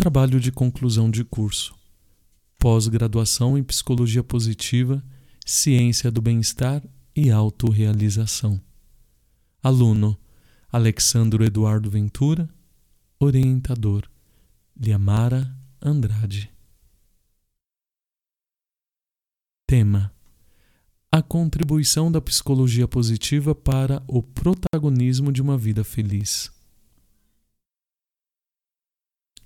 Trabalho de conclusão de curso. Pós-graduação em Psicologia Positiva, Ciência do Bem-Estar e Autorrealização. Aluno Alexandro Eduardo Ventura. Orientador Liamara Andrade. Tema: A contribuição da psicologia positiva para o protagonismo de uma vida feliz.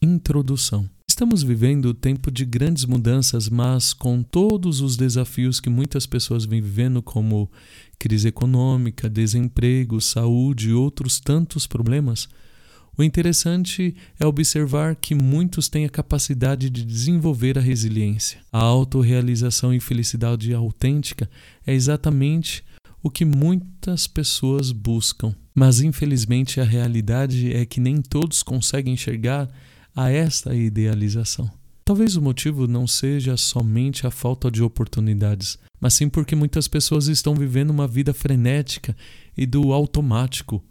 Introdução. Estamos vivendo o tempo de grandes mudanças, mas com todos os desafios que muitas pessoas vêm vivendo, como crise econômica, desemprego, saúde e outros tantos problemas, o interessante é observar que muitos têm a capacidade de desenvolver a resiliência. A autorrealização e felicidade autêntica é exatamente o que muitas pessoas buscam. Mas infelizmente a realidade é que nem todos conseguem enxergar a esta idealização. Talvez o motivo não seja somente a falta de oportunidades, mas sim porque muitas pessoas estão vivendo uma vida frenética e do automático.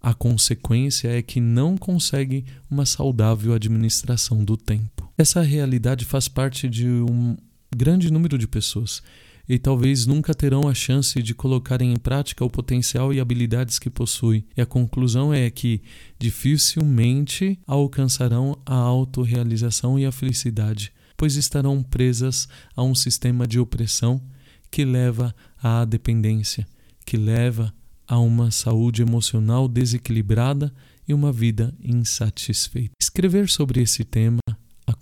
A consequência é que não conseguem uma saudável administração do tempo. Essa realidade faz parte de um grande número de pessoas e talvez nunca terão a chance de colocarem em prática o potencial e habilidades que possuem. E a conclusão é que dificilmente alcançarão a autorrealização e a felicidade, pois estarão presas a um sistema de opressão que leva à dependência, que leva a uma saúde emocional desequilibrada e uma vida insatisfeita. Escrever sobre esse tema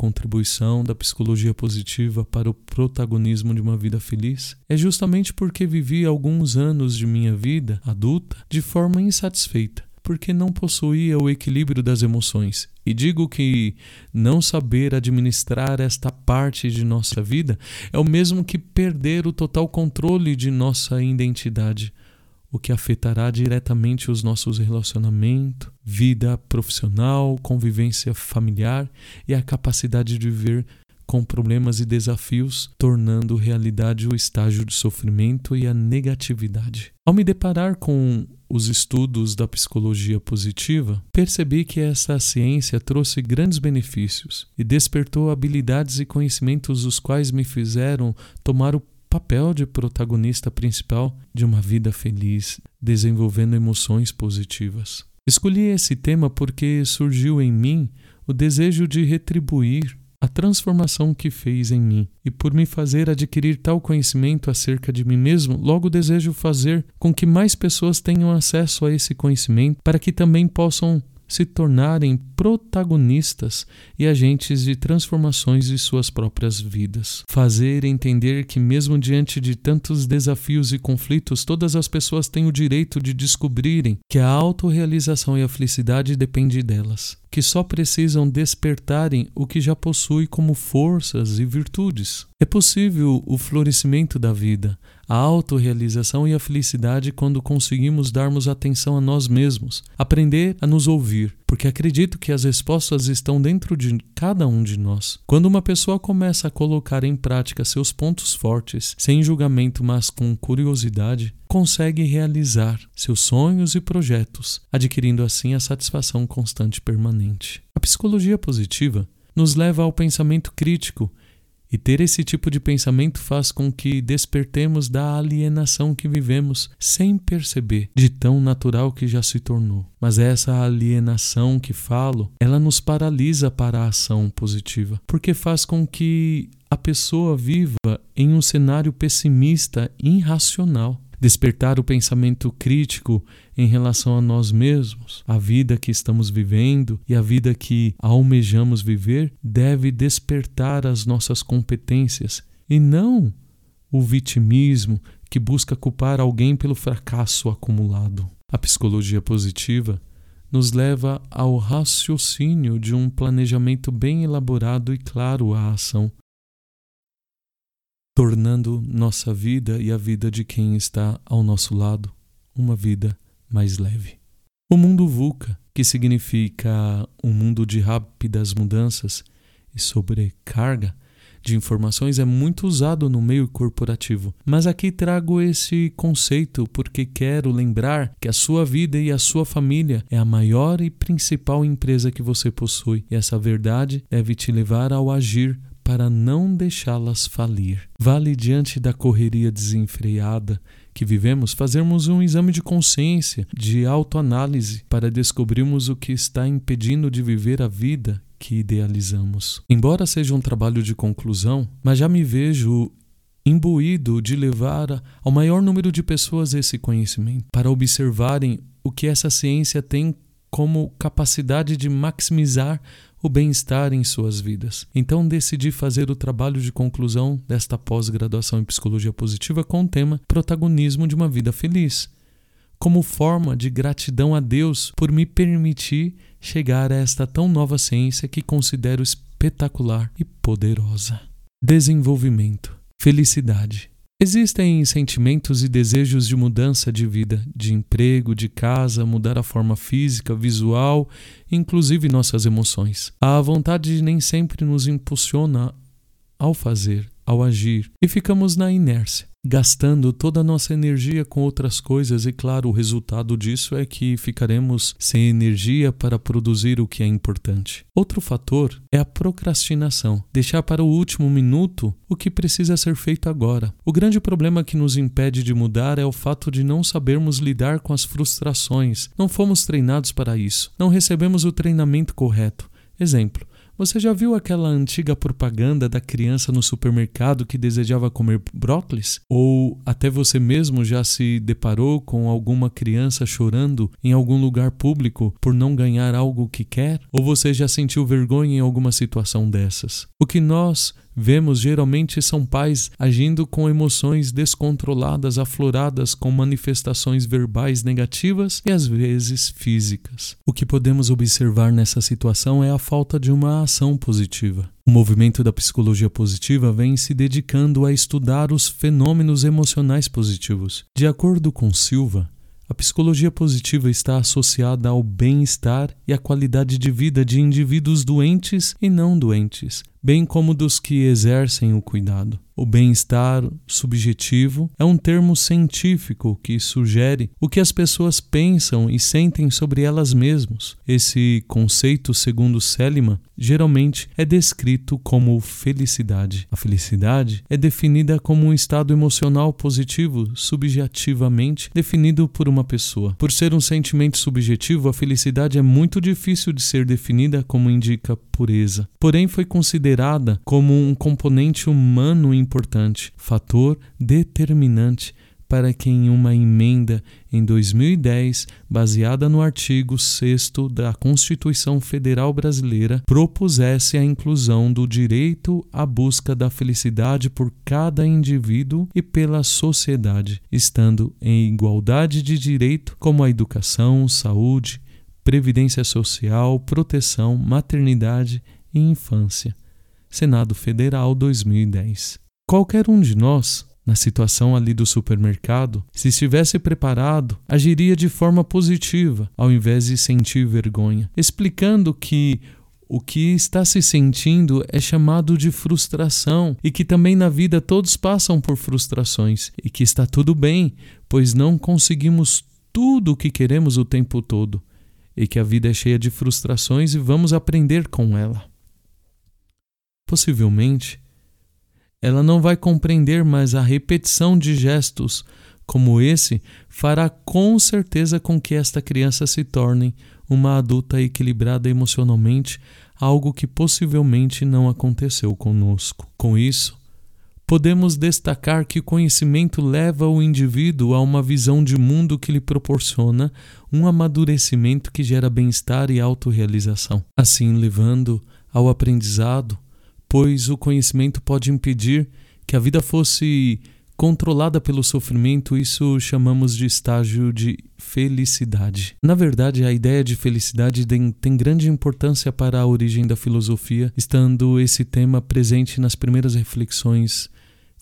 contribuição da psicologia positiva para o protagonismo de uma vida feliz é justamente porque vivi alguns anos de minha vida adulta de forma insatisfeita, porque não possuía o equilíbrio das emoções. E digo que não saber administrar esta parte de nossa vida é o mesmo que perder o total controle de nossa identidade o que afetará diretamente os nossos relacionamentos, vida profissional, convivência familiar e a capacidade de viver com problemas e desafios, tornando realidade o estágio de sofrimento e a negatividade. Ao me deparar com os estudos da psicologia positiva, percebi que essa ciência trouxe grandes benefícios e despertou habilidades e conhecimentos os quais me fizeram tomar o papel de protagonista principal de uma vida feliz, desenvolvendo emoções positivas. Escolhi esse tema porque surgiu em mim o desejo de retribuir a transformação que fez em mim, e por me fazer adquirir tal conhecimento acerca de mim mesmo, logo desejo fazer com que mais pessoas tenham acesso a esse conhecimento para que também possam se tornarem protagonistas e agentes de transformações de suas próprias vidas. Fazer entender que, mesmo diante de tantos desafios e conflitos, todas as pessoas têm o direito de descobrirem que a autorrealização e a felicidade dependem delas que só precisam despertarem o que já possui como forças e virtudes. É possível o florescimento da vida, a autorrealização e a felicidade quando conseguimos darmos atenção a nós mesmos, aprender a nos ouvir, porque acredito que as respostas estão dentro de cada um de nós. Quando uma pessoa começa a colocar em prática seus pontos fortes, sem julgamento, mas com curiosidade, consegue realizar seus sonhos e projetos, adquirindo assim a satisfação constante e permanente. A psicologia positiva nos leva ao pensamento crítico e ter esse tipo de pensamento faz com que despertemos da alienação que vivemos sem perceber, de tão natural que já se tornou. Mas essa alienação que falo, ela nos paralisa para a ação positiva, porque faz com que a pessoa viva em um cenário pessimista, irracional despertar o pensamento crítico em relação a nós mesmos, a vida que estamos vivendo e a vida que almejamos viver, deve despertar as nossas competências e não o vitimismo que busca culpar alguém pelo fracasso acumulado. A psicologia positiva nos leva ao raciocínio de um planejamento bem elaborado e claro à ação, tornando nossa vida e a vida de quem está ao nosso lado uma vida mais leve. O mundo VUCA, que significa um mundo de rápidas mudanças e sobrecarga, de informações é muito usado no meio corporativo. Mas aqui trago esse conceito porque quero lembrar que a sua vida e a sua família é a maior e principal empresa que você possui, e essa verdade deve te levar ao agir para não deixá-las falir. Vale diante da correria desenfreada que vivemos fazermos um exame de consciência, de autoanálise, para descobrirmos o que está impedindo de viver a vida que idealizamos. Embora seja um trabalho de conclusão, mas já me vejo imbuído de levar ao maior número de pessoas esse conhecimento, para observarem o que essa ciência tem como capacidade de maximizar o bem-estar em suas vidas. Então decidi fazer o trabalho de conclusão desta pós-graduação em psicologia positiva com o tema Protagonismo de uma vida feliz, como forma de gratidão a Deus por me permitir chegar a esta tão nova ciência que considero espetacular e poderosa. Desenvolvimento, felicidade, Existem sentimentos e desejos de mudança de vida, de emprego, de casa, mudar a forma física, visual, inclusive nossas emoções. A vontade nem sempre nos impulsiona ao fazer, ao agir, e ficamos na inércia gastando toda a nossa energia com outras coisas, e claro, o resultado disso é que ficaremos sem energia para produzir o que é importante. Outro fator é a procrastinação, deixar para o último minuto o que precisa ser feito agora. O grande problema que nos impede de mudar é o fato de não sabermos lidar com as frustrações. Não fomos treinados para isso. Não recebemos o treinamento correto. Exemplo: você já viu aquela antiga propaganda da criança no supermercado que desejava comer brócolis? Ou até você mesmo já se deparou com alguma criança chorando em algum lugar público por não ganhar algo que quer? Ou você já sentiu vergonha em alguma situação dessas? O que nós Vemos geralmente são pais agindo com emoções descontroladas, afloradas com manifestações verbais negativas e às vezes físicas. O que podemos observar nessa situação é a falta de uma ação positiva. O movimento da psicologia positiva vem se dedicando a estudar os fenômenos emocionais positivos. De acordo com Silva, a psicologia positiva está associada ao bem-estar e à qualidade de vida de indivíduos doentes e não doentes, bem como dos que exercem o cuidado. O bem-estar subjetivo é um termo científico que sugere o que as pessoas pensam e sentem sobre elas mesmas. Esse conceito, segundo Seliman, geralmente é descrito como felicidade. A felicidade é definida como um estado emocional positivo, subjetivamente definido por uma pessoa. Por ser um sentimento subjetivo, a felicidade é muito difícil de ser definida como indica pureza. Porém, foi considerada como um componente humano importante, fator determinante para que em uma emenda em 2010, baseada no artigo 6 da Constituição Federal Brasileira, propusesse a inclusão do direito à busca da felicidade por cada indivíduo e pela sociedade, estando em igualdade de direito como a educação, saúde, previdência social, proteção, maternidade e infância. Senado Federal 2010. Qualquer um de nós, na situação ali do supermercado, se estivesse preparado, agiria de forma positiva, ao invés de sentir vergonha, explicando que o que está se sentindo é chamado de frustração e que também na vida todos passam por frustrações e que está tudo bem, pois não conseguimos tudo o que queremos o tempo todo e que a vida é cheia de frustrações e vamos aprender com ela. Possivelmente, ela não vai compreender, mas a repetição de gestos como esse fará com certeza com que esta criança se torne uma adulta equilibrada emocionalmente, algo que possivelmente não aconteceu conosco. Com isso, podemos destacar que o conhecimento leva o indivíduo a uma visão de mundo que lhe proporciona um amadurecimento que gera bem-estar e autorrealização, assim levando ao aprendizado pois o conhecimento pode impedir que a vida fosse controlada pelo sofrimento, isso chamamos de estágio de felicidade. Na verdade, a ideia de felicidade tem, grande importância para a origem da filosofia, estando esse tema presente nas primeiras reflexões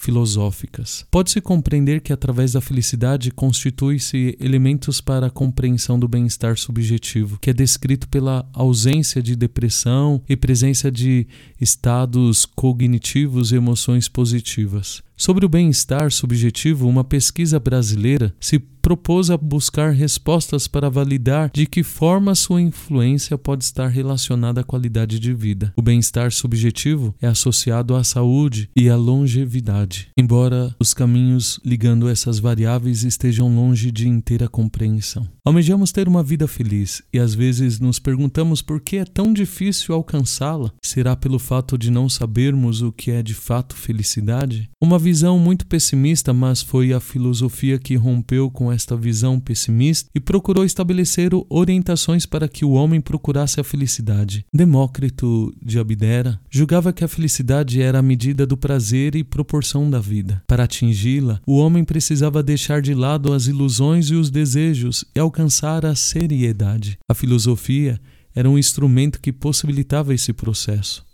filosóficas. Pode-se compreender que através da felicidade constitui-se elementos para a compreensão do bem-estar subjetivo, que é descrito pela ausência de depressão e presença de estados cognitivos e emoções positivas. Sobre o bem-estar subjetivo, uma pesquisa brasileira se propôs a buscar respostas para validar de que forma sua influência pode estar relacionada à qualidade de vida. O bem-estar subjetivo é associado à saúde e à longevidade, embora os caminhos ligando essas variáveis estejam longe de inteira compreensão. Almejamos ter uma vida feliz e às vezes nos perguntamos por que é tão difícil alcançá-la. Será pelo de não sabermos o que é de fato felicidade? Uma visão muito pessimista, mas foi a filosofia que rompeu com esta visão pessimista e procurou estabelecer orientações para que o homem procurasse a felicidade. Demócrito de Abdera julgava que a felicidade era a medida do prazer e proporção da vida. Para atingi-la, o homem precisava deixar de lado as ilusões e os desejos e alcançar a seriedade. A filosofia era um instrumento que possibilitava esse processo.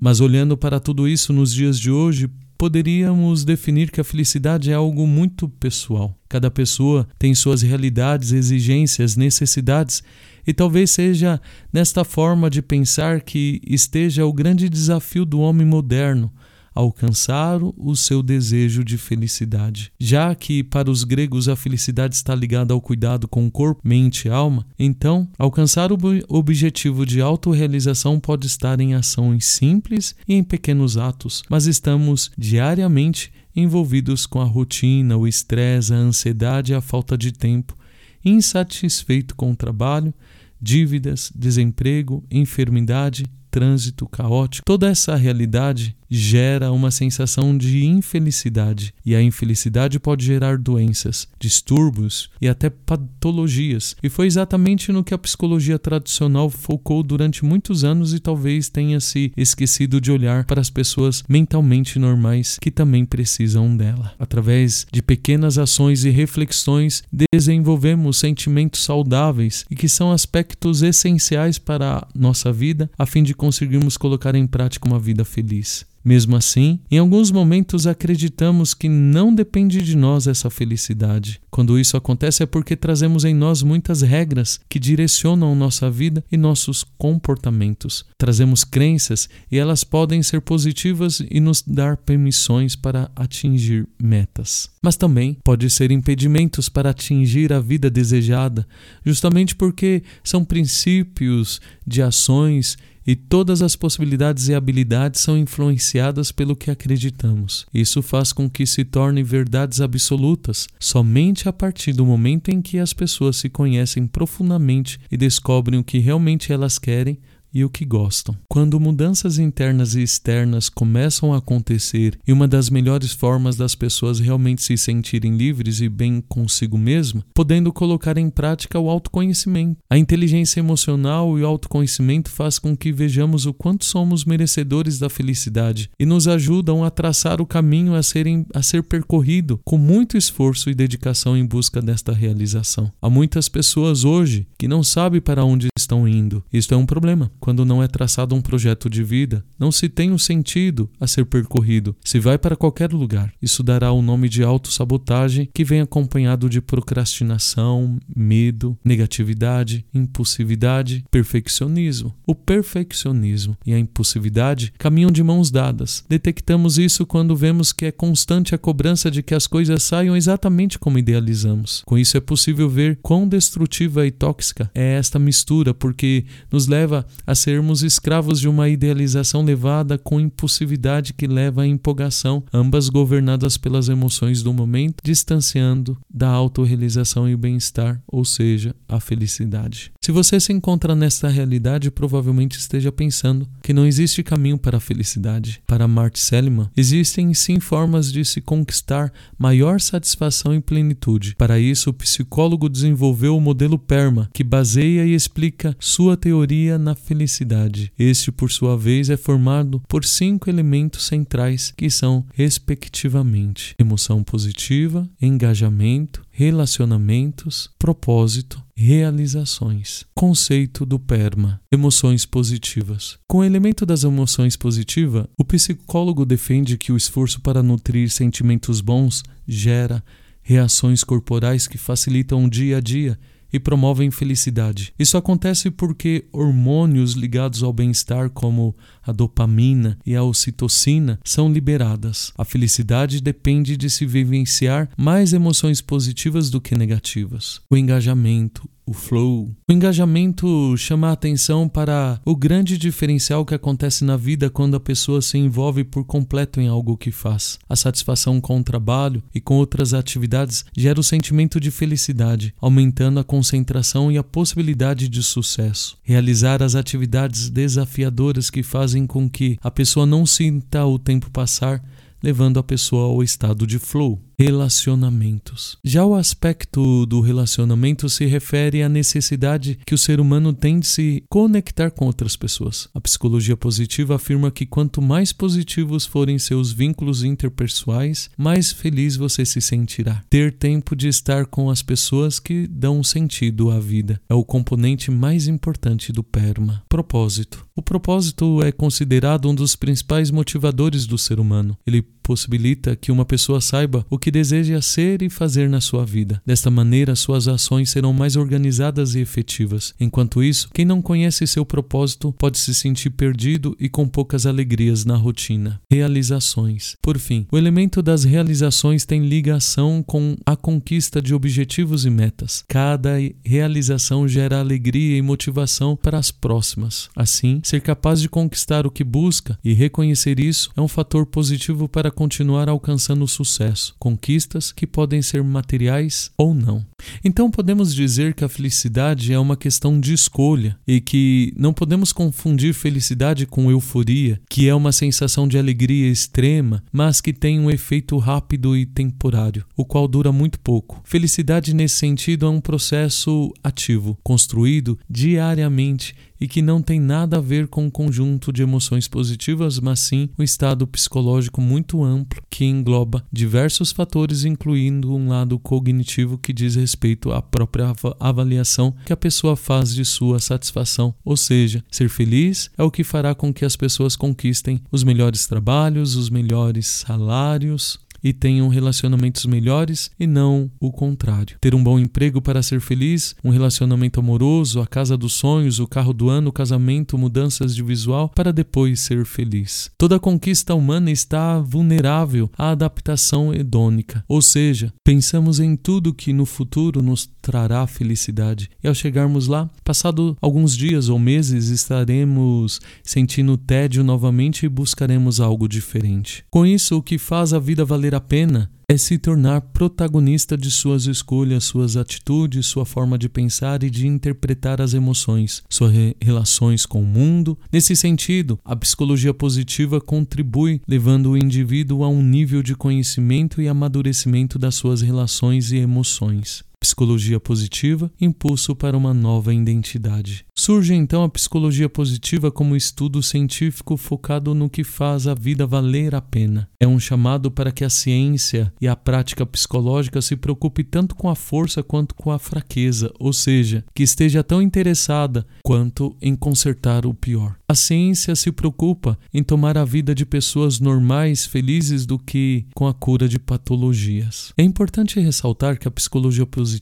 Mas olhando para tudo isso nos dias de hoje, poderíamos definir que a felicidade é algo muito pessoal. Cada pessoa tem suas realidades, exigências, necessidades, e talvez seja nesta forma de pensar que esteja o grande desafio do homem moderno alcançar o seu desejo de felicidade. Já que para os gregos a felicidade está ligada ao cuidado com o corpo, mente e alma, então alcançar o objetivo de autorrealização pode estar em ações simples e em pequenos atos, mas estamos diariamente envolvidos com a rotina, o estresse, a ansiedade e a falta de tempo, insatisfeito com o trabalho, dívidas, desemprego, enfermidade, trânsito caótico. Toda essa realidade gera uma sensação de infelicidade, e a infelicidade pode gerar doenças, distúrbios e até patologias. E foi exatamente no que a psicologia tradicional focou durante muitos anos e talvez tenha se esquecido de olhar para as pessoas mentalmente normais que também precisam dela. Através de pequenas ações e reflexões, desenvolvemos sentimentos saudáveis e que são aspectos essenciais para a nossa vida a fim de conseguirmos colocar em prática uma vida feliz. Mesmo assim, em alguns momentos acreditamos que não depende de nós essa felicidade. Quando isso acontece é porque trazemos em nós muitas regras que direcionam nossa vida e nossos comportamentos. Trazemos crenças e elas podem ser positivas e nos dar permissões para atingir metas. Mas também pode ser impedimentos para atingir a vida desejada, justamente porque são princípios de ações e todas as possibilidades e habilidades são influenciadas pelo que acreditamos. Isso faz com que se tornem verdades absolutas somente a partir do momento em que as pessoas se conhecem profundamente e descobrem o que realmente elas querem e o que gostam. Quando mudanças internas e externas começam a acontecer e uma das melhores formas das pessoas realmente se sentirem livres e bem consigo mesma, podendo colocar em prática o autoconhecimento. A inteligência emocional e o autoconhecimento faz com que vejamos o quanto somos merecedores da felicidade e nos ajudam a traçar o caminho a, serem, a ser percorrido com muito esforço e dedicação em busca desta realização. Há muitas pessoas hoje que não sabem para onde estão indo. Isto é um problema quando não é traçado um projeto de vida, não se tem um sentido a ser percorrido, se vai para qualquer lugar. Isso dará o nome de autossabotagem, que vem acompanhado de procrastinação, medo, negatividade, impulsividade, perfeccionismo. O perfeccionismo e a impulsividade caminham de mãos dadas. Detectamos isso quando vemos que é constante a cobrança de que as coisas saiam exatamente como idealizamos. Com isso é possível ver quão destrutiva e tóxica é esta mistura, porque nos leva a a sermos escravos de uma idealização levada com impulsividade que leva à empolgação, ambas governadas pelas emoções do momento, distanciando da autorrealização e bem-estar, ou seja, a felicidade. Se você se encontra nesta realidade, provavelmente esteja pensando que não existe caminho para a felicidade. Para Mart Seligman, existem sim formas de se conquistar maior satisfação e plenitude. Para isso, o psicólogo desenvolveu o modelo PERMA, que baseia e explica sua teoria na felicidade felicidade. Este, por sua vez, é formado por cinco elementos centrais que são, respectivamente, emoção positiva, engajamento, relacionamentos, propósito, realizações. Conceito do PERMA: emoções positivas. Com o elemento das emoções positivas, o psicólogo defende que o esforço para nutrir sentimentos bons gera reações corporais que facilitam o dia a dia e promovem felicidade. Isso acontece porque hormônios ligados ao bem-estar, como a dopamina e a ocitocina, são liberadas. A felicidade depende de se vivenciar mais emoções positivas do que negativas. O engajamento, o flow. O engajamento chama a atenção para o grande diferencial que acontece na vida quando a pessoa se envolve por completo em algo que faz. A satisfação com o trabalho e com outras atividades gera o sentimento de felicidade, aumentando a concentração e a possibilidade de sucesso. Realizar as atividades desafiadoras que fazem com que a pessoa não sinta o tempo passar levando a pessoa ao estado de flow relacionamentos. Já o aspecto do relacionamento se refere à necessidade que o ser humano tem de se conectar com outras pessoas. A psicologia positiva afirma que quanto mais positivos forem seus vínculos interpessoais, mais feliz você se sentirá. Ter tempo de estar com as pessoas que dão sentido à vida é o componente mais importante do PERMA. Propósito. O propósito é considerado um dos principais motivadores do ser humano. Ele possibilita que uma pessoa saiba o que deseja ser e fazer na sua vida. Desta maneira, suas ações serão mais organizadas e efetivas. Enquanto isso, quem não conhece seu propósito pode se sentir perdido e com poucas alegrias na rotina. Realizações. Por fim, o elemento das realizações tem ligação com a conquista de objetivos e metas. Cada realização gera alegria e motivação para as próximas. Assim, ser capaz de conquistar o que busca e reconhecer isso é um fator positivo para continuar alcançando sucesso, conquistas que podem ser materiais ou não. Então podemos dizer que a felicidade é uma questão de escolha e que não podemos confundir felicidade com euforia, que é uma sensação de alegria extrema, mas que tem um efeito rápido e temporário, o qual dura muito pouco. Felicidade nesse sentido é um processo ativo, construído diariamente e que não tem nada a ver com um conjunto de emoções positivas, mas sim um estado psicológico muito amplo que engloba diversos fatores, incluindo um lado cognitivo que diz respeito à própria avaliação que a pessoa faz de sua satisfação. Ou seja, ser feliz é o que fará com que as pessoas conquistem os melhores trabalhos, os melhores salários, e tenham relacionamentos melhores e não o contrário. Ter um bom emprego para ser feliz, um relacionamento amoroso, a casa dos sonhos, o carro do ano, o casamento, mudanças de visual para depois ser feliz. Toda conquista humana está vulnerável à adaptação hedônica, ou seja, pensamos em tudo que no futuro nos trará felicidade e ao chegarmos lá, passado alguns dias ou meses, estaremos sentindo tédio novamente e buscaremos algo diferente. Com isso, o que faz a vida valer a pena é se tornar protagonista de suas escolhas, suas atitudes, sua forma de pensar e de interpretar as emoções, suas re relações com o mundo. Nesse sentido, a psicologia positiva contribui levando o indivíduo a um nível de conhecimento e amadurecimento das suas relações e emoções. Psicologia positiva, impulso para uma nova identidade. Surge então a psicologia positiva como estudo científico focado no que faz a vida valer a pena. É um chamado para que a ciência e a prática psicológica se preocupe tanto com a força quanto com a fraqueza, ou seja, que esteja tão interessada quanto em consertar o pior. A ciência se preocupa em tomar a vida de pessoas normais felizes do que com a cura de patologias. É importante ressaltar que a psicologia positiva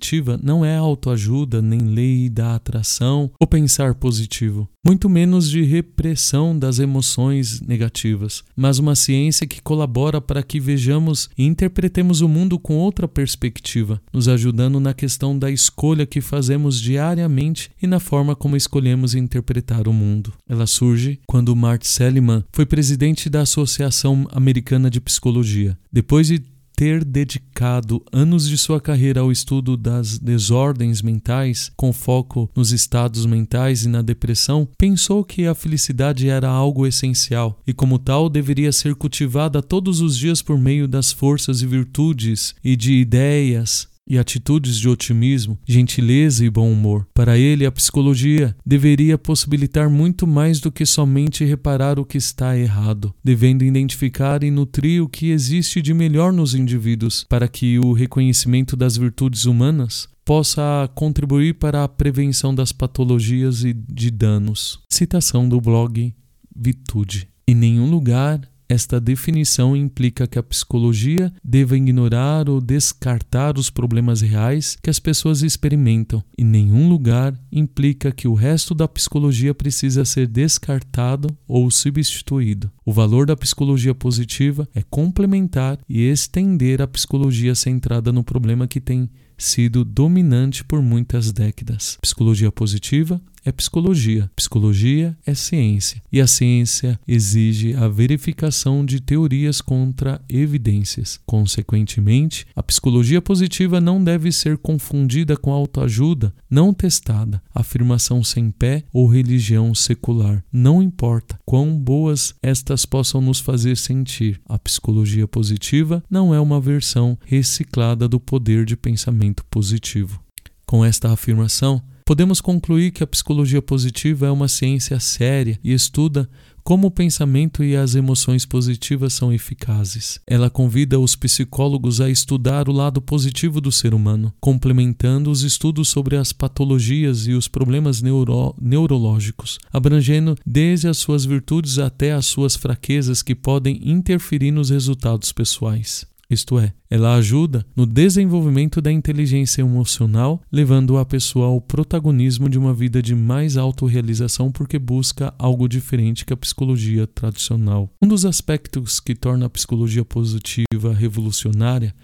não é autoajuda nem lei da atração ou pensar positivo, muito menos de repressão das emoções negativas, mas uma ciência que colabora para que vejamos e interpretemos o mundo com outra perspectiva, nos ajudando na questão da escolha que fazemos diariamente e na forma como escolhemos interpretar o mundo. Ela surge quando Mart Seligman foi presidente da Associação Americana de Psicologia. Depois de ter dedicado anos de sua carreira ao estudo das desordens mentais, com foco nos estados mentais e na depressão, pensou que a felicidade era algo essencial e, como tal, deveria ser cultivada todos os dias por meio das forças e virtudes e de ideias e atitudes de otimismo, gentileza e bom humor. Para ele, a psicologia deveria possibilitar muito mais do que somente reparar o que está errado, devendo identificar e nutrir o que existe de melhor nos indivíduos, para que o reconhecimento das virtudes humanas possa contribuir para a prevenção das patologias e de danos. Citação do blog Vitude. Em nenhum lugar esta definição implica que a psicologia deva ignorar ou descartar os problemas reais que as pessoas experimentam. Em nenhum lugar implica que o resto da psicologia precisa ser descartado ou substituído. O valor da psicologia positiva é complementar e estender a psicologia centrada no problema que tem sido dominante por muitas décadas. Psicologia positiva é psicologia. Psicologia é ciência. E a ciência exige a verificação de teorias contra evidências. Consequentemente, a psicologia positiva não deve ser confundida com autoajuda não testada, afirmação sem pé ou religião secular. Não importa quão boas estas possam nos fazer sentir, a psicologia positiva não é uma versão reciclada do poder de pensamento positivo. Com esta afirmação, Podemos concluir que a psicologia positiva é uma ciência séria e estuda como o pensamento e as emoções positivas são eficazes. Ela convida os psicólogos a estudar o lado positivo do ser humano, complementando os estudos sobre as patologias e os problemas neuro neurológicos, abrangendo desde as suas virtudes até as suas fraquezas que podem interferir nos resultados pessoais. Isto é, ela ajuda no desenvolvimento da inteligência emocional, levando a pessoa ao protagonismo de uma vida de mais autorrealização porque busca algo diferente que a psicologia tradicional. Um dos aspectos que torna a psicologia positiva revolucionária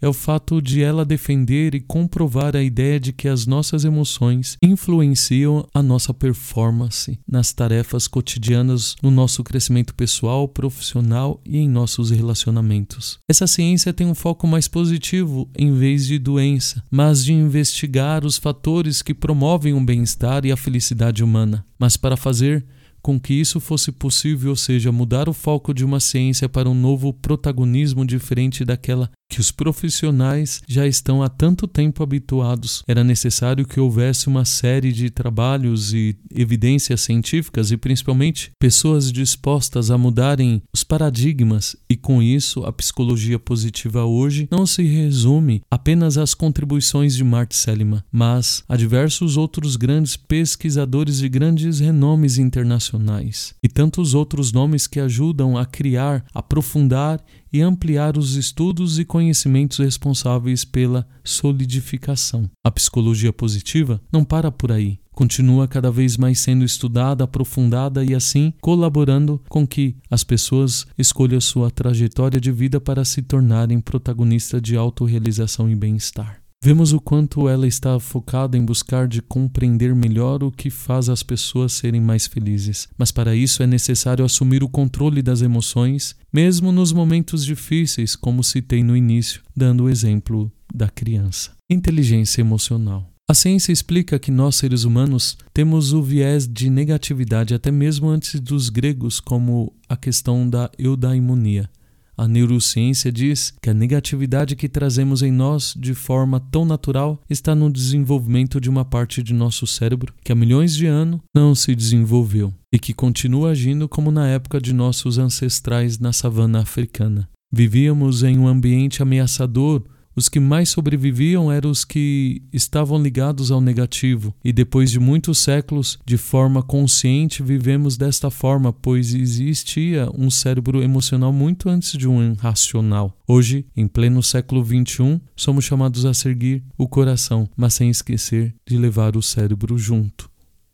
é o fato de ela defender e comprovar a ideia de que as nossas emoções influenciam a nossa performance nas tarefas cotidianas, no nosso crescimento pessoal, profissional e em nossos relacionamentos. Essa ciência tem um foco mais positivo em vez de doença, mas de investigar os fatores que promovem o bem-estar e a felicidade humana. Mas para fazer com que isso fosse possível, ou seja, mudar o foco de uma ciência para um novo protagonismo diferente daquela que os profissionais já estão há tanto tempo habituados. Era necessário que houvesse uma série de trabalhos e evidências científicas e principalmente pessoas dispostas a mudarem os paradigmas e com isso a psicologia positiva hoje não se resume apenas às contribuições de Mart Seligman, mas a diversos outros grandes pesquisadores de grandes renomes internacionais e tantos outros nomes que ajudam a criar, aprofundar e ampliar os estudos e conhecimentos responsáveis pela solidificação. A psicologia positiva não para por aí. Continua cada vez mais sendo estudada, aprofundada e assim colaborando com que as pessoas escolham sua trajetória de vida para se tornarem protagonistas de autorrealização e bem-estar. Vemos o quanto ela está focada em buscar de compreender melhor o que faz as pessoas serem mais felizes. Mas para isso é necessário assumir o controle das emoções, mesmo nos momentos difíceis, como citei no início, dando o exemplo da criança. Inteligência emocional. A ciência explica que nós, seres humanos, temos o viés de negatividade até mesmo antes dos gregos, como a questão da eudaimonia. A neurociência diz que a negatividade que trazemos em nós de forma tão natural está no desenvolvimento de uma parte de nosso cérebro que há milhões de anos não se desenvolveu e que continua agindo como na época de nossos ancestrais na savana africana. Vivíamos em um ambiente ameaçador os que mais sobreviviam eram os que estavam ligados ao negativo, e depois de muitos séculos, de forma consciente, vivemos desta forma, pois existia um cérebro emocional muito antes de um racional. Hoje, em pleno século XXI, somos chamados a seguir o coração, mas sem esquecer de levar o cérebro junto.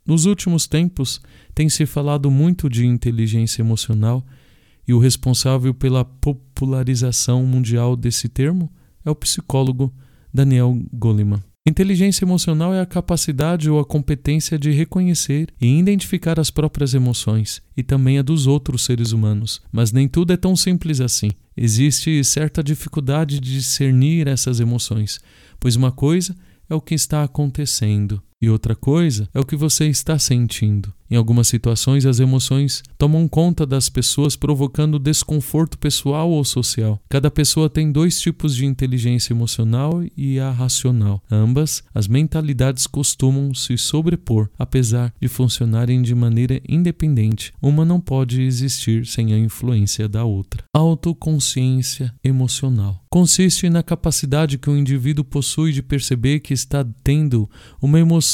Nos últimos tempos, tem se falado muito de inteligência emocional e o responsável pela popularização mundial desse termo é o psicólogo Daniel Goleman. Inteligência emocional é a capacidade ou a competência de reconhecer e identificar as próprias emoções e também a dos outros seres humanos. Mas nem tudo é tão simples assim. Existe certa dificuldade de discernir essas emoções, pois uma coisa é o que está acontecendo e outra coisa é o que você está sentindo. Em algumas situações, as emoções tomam conta das pessoas, provocando desconforto pessoal ou social. Cada pessoa tem dois tipos de inteligência emocional e a racional. Ambas, as mentalidades costumam se sobrepor, apesar de funcionarem de maneira independente. Uma não pode existir sem a influência da outra. Autoconsciência emocional consiste na capacidade que o indivíduo possui de perceber que está tendo uma emoção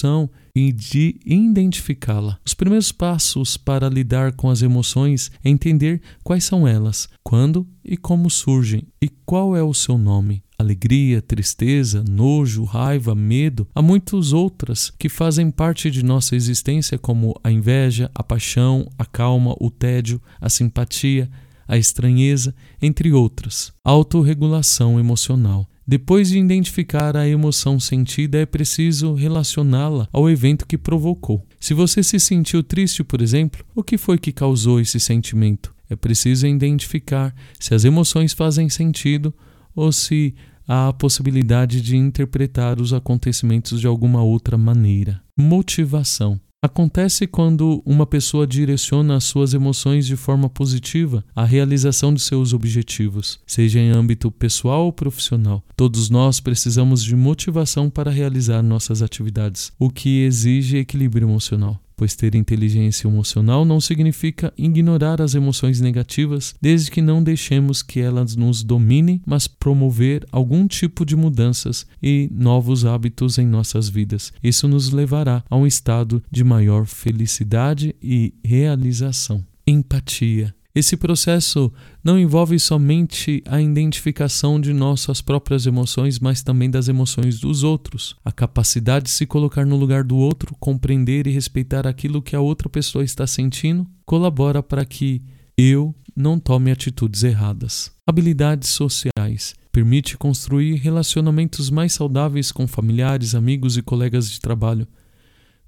e de identificá-la. Os primeiros passos para lidar com as emoções é entender quais são elas, quando e como surgem e qual é o seu nome. Alegria, tristeza, nojo, raiva, medo, há muitas outras que fazem parte de nossa existência, como a inveja, a paixão, a calma, o tédio, a simpatia, a estranheza, entre outras. Autorregulação emocional depois de identificar a emoção sentida, é preciso relacioná-la ao evento que provocou. Se você se sentiu triste, por exemplo, o que foi que causou esse sentimento? É preciso identificar se as emoções fazem sentido ou se há a possibilidade de interpretar os acontecimentos de alguma outra maneira. Motivação. Acontece quando uma pessoa direciona as suas emoções de forma positiva à realização de seus objetivos, seja em âmbito pessoal ou profissional. Todos nós precisamos de motivação para realizar nossas atividades, o que exige equilíbrio emocional pois ter inteligência emocional não significa ignorar as emoções negativas, desde que não deixemos que elas nos dominem, mas promover algum tipo de mudanças e novos hábitos em nossas vidas. Isso nos levará a um estado de maior felicidade e realização. Empatia esse processo não envolve somente a identificação de nossas próprias emoções, mas também das emoções dos outros. A capacidade de se colocar no lugar do outro, compreender e respeitar aquilo que a outra pessoa está sentindo, colabora para que eu não tome atitudes erradas. Habilidades sociais permite construir relacionamentos mais saudáveis com familiares, amigos e colegas de trabalho.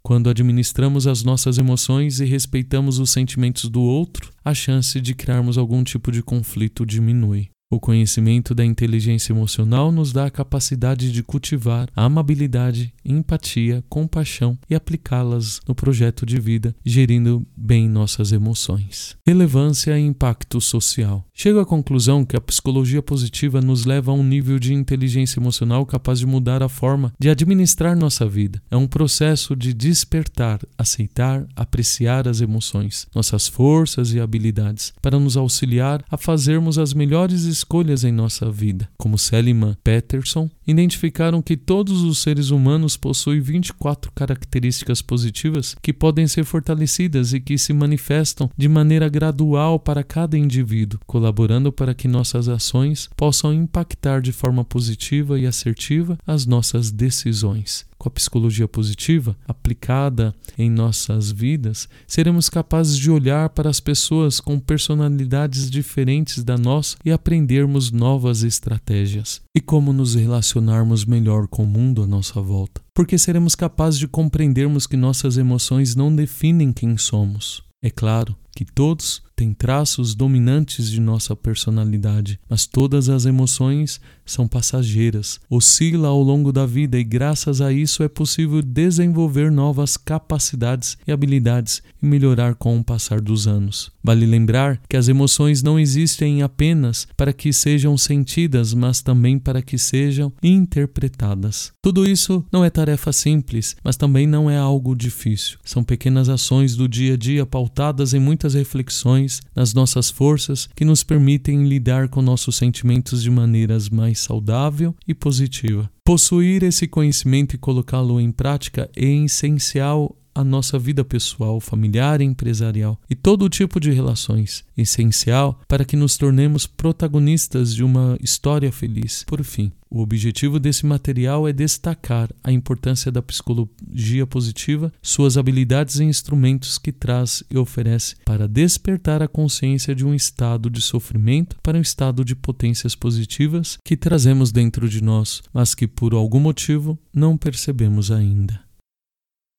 Quando administramos as nossas emoções e respeitamos os sentimentos do outro, a chance de criarmos algum tipo de conflito diminui. O conhecimento da inteligência emocional nos dá a capacidade de cultivar a amabilidade, empatia, compaixão e aplicá-las no projeto de vida, gerindo bem nossas emoções. Relevância e impacto social. Chego à conclusão que a psicologia positiva nos leva a um nível de inteligência emocional capaz de mudar a forma de administrar nossa vida. É um processo de despertar, aceitar, apreciar as emoções, nossas forças e habilidades, para nos auxiliar a fazermos as melhores em nossa vida. Como Seliman Peterson, identificaram que todos os seres humanos possuem 24 características positivas que podem ser fortalecidas e que se manifestam de maneira gradual para cada indivíduo, colaborando para que nossas ações possam impactar de forma positiva e assertiva as nossas decisões com a psicologia positiva aplicada em nossas vidas, seremos capazes de olhar para as pessoas com personalidades diferentes da nossa e aprendermos novas estratégias. E como nos relacionarmos melhor com o mundo à nossa volta. Porque seremos capazes de compreendermos que nossas emoções não definem quem somos. É claro que todos têm traços dominantes de nossa personalidade, mas todas as emoções são passageiras, oscila ao longo da vida e graças a isso é possível desenvolver novas capacidades e habilidades e melhorar com o passar dos anos. Vale lembrar que as emoções não existem apenas para que sejam sentidas, mas também para que sejam interpretadas. Tudo isso não é tarefa simples, mas também não é algo difícil. São pequenas ações do dia a dia pautadas em muitas reflexões nas nossas forças que nos permitem lidar com nossos sentimentos de maneiras mais mais saudável e positiva. Possuir esse conhecimento e colocá-lo em prática é essencial à nossa vida pessoal, familiar e empresarial e todo tipo de relações, essencial para que nos tornemos protagonistas de uma história feliz. Por fim, o objetivo desse material é destacar a importância da psicologia positiva, suas habilidades e instrumentos que traz e oferece para despertar a consciência de um estado de sofrimento para um estado de potências positivas que trazemos dentro de nós, mas que por algum motivo não percebemos ainda.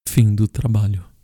Fim do trabalho.